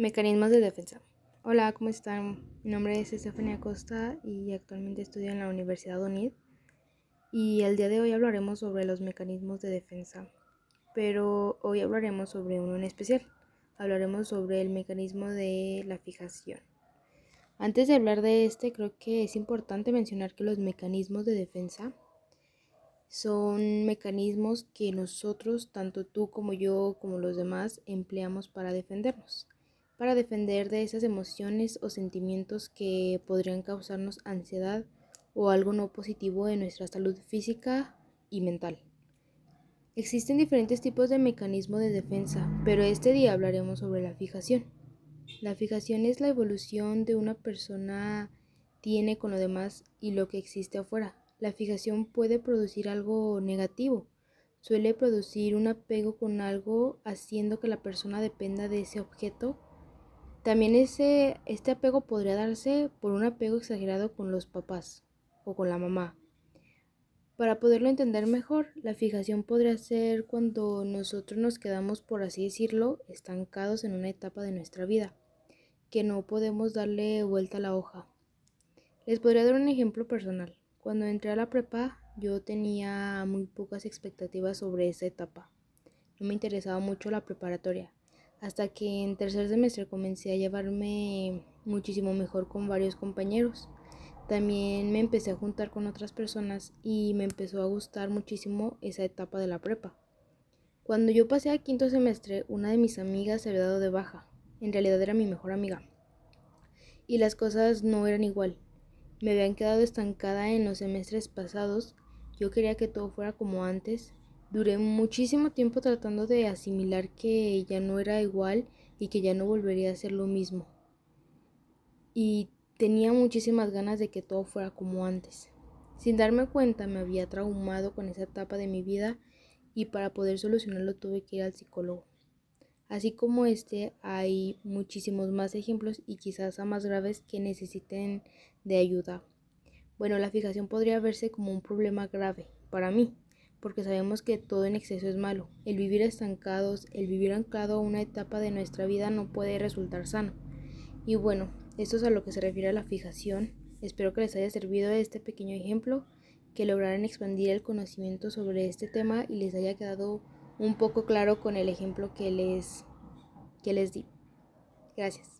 Mecanismos de defensa. Hola, ¿cómo están? Mi nombre es Estefania Costa y actualmente estudio en la Universidad UNID. Y el día de hoy hablaremos sobre los mecanismos de defensa. Pero hoy hablaremos sobre uno en especial. Hablaremos sobre el mecanismo de la fijación. Antes de hablar de este, creo que es importante mencionar que los mecanismos de defensa son mecanismos que nosotros, tanto tú como yo, como los demás, empleamos para defendernos para defender de esas emociones o sentimientos que podrían causarnos ansiedad o algo no positivo en nuestra salud física y mental. Existen diferentes tipos de mecanismos de defensa, pero este día hablaremos sobre la fijación. La fijación es la evolución de una persona tiene con lo demás y lo que existe afuera. La fijación puede producir algo negativo. Suele producir un apego con algo haciendo que la persona dependa de ese objeto también ese, este apego podría darse por un apego exagerado con los papás o con la mamá. Para poderlo entender mejor, la fijación podría ser cuando nosotros nos quedamos, por así decirlo, estancados en una etapa de nuestra vida, que no podemos darle vuelta a la hoja. Les podría dar un ejemplo personal. Cuando entré a la prepa, yo tenía muy pocas expectativas sobre esa etapa. No me interesaba mucho la preparatoria hasta que en tercer semestre comencé a llevarme muchísimo mejor con varios compañeros. También me empecé a juntar con otras personas y me empezó a gustar muchísimo esa etapa de la prepa. Cuando yo pasé a quinto semestre, una de mis amigas se había dado de baja. En realidad era mi mejor amiga. Y las cosas no eran igual. Me habían quedado estancada en los semestres pasados. Yo quería que todo fuera como antes Duré muchísimo tiempo tratando de asimilar que ya no era igual y que ya no volvería a ser lo mismo. Y tenía muchísimas ganas de que todo fuera como antes. Sin darme cuenta me había traumado con esa etapa de mi vida y para poder solucionarlo tuve que ir al psicólogo. Así como este, hay muchísimos más ejemplos y quizás a más graves que necesiten de ayuda. Bueno, la fijación podría verse como un problema grave para mí, porque sabemos que todo en exceso es malo. El vivir estancados, el vivir anclado a una etapa de nuestra vida no puede resultar sano. Y bueno, esto es a lo que se refiere a la fijación. Espero que les haya servido este pequeño ejemplo, que lograran expandir el conocimiento sobre este tema y les haya quedado un poco claro con el ejemplo que les, que les di. Gracias.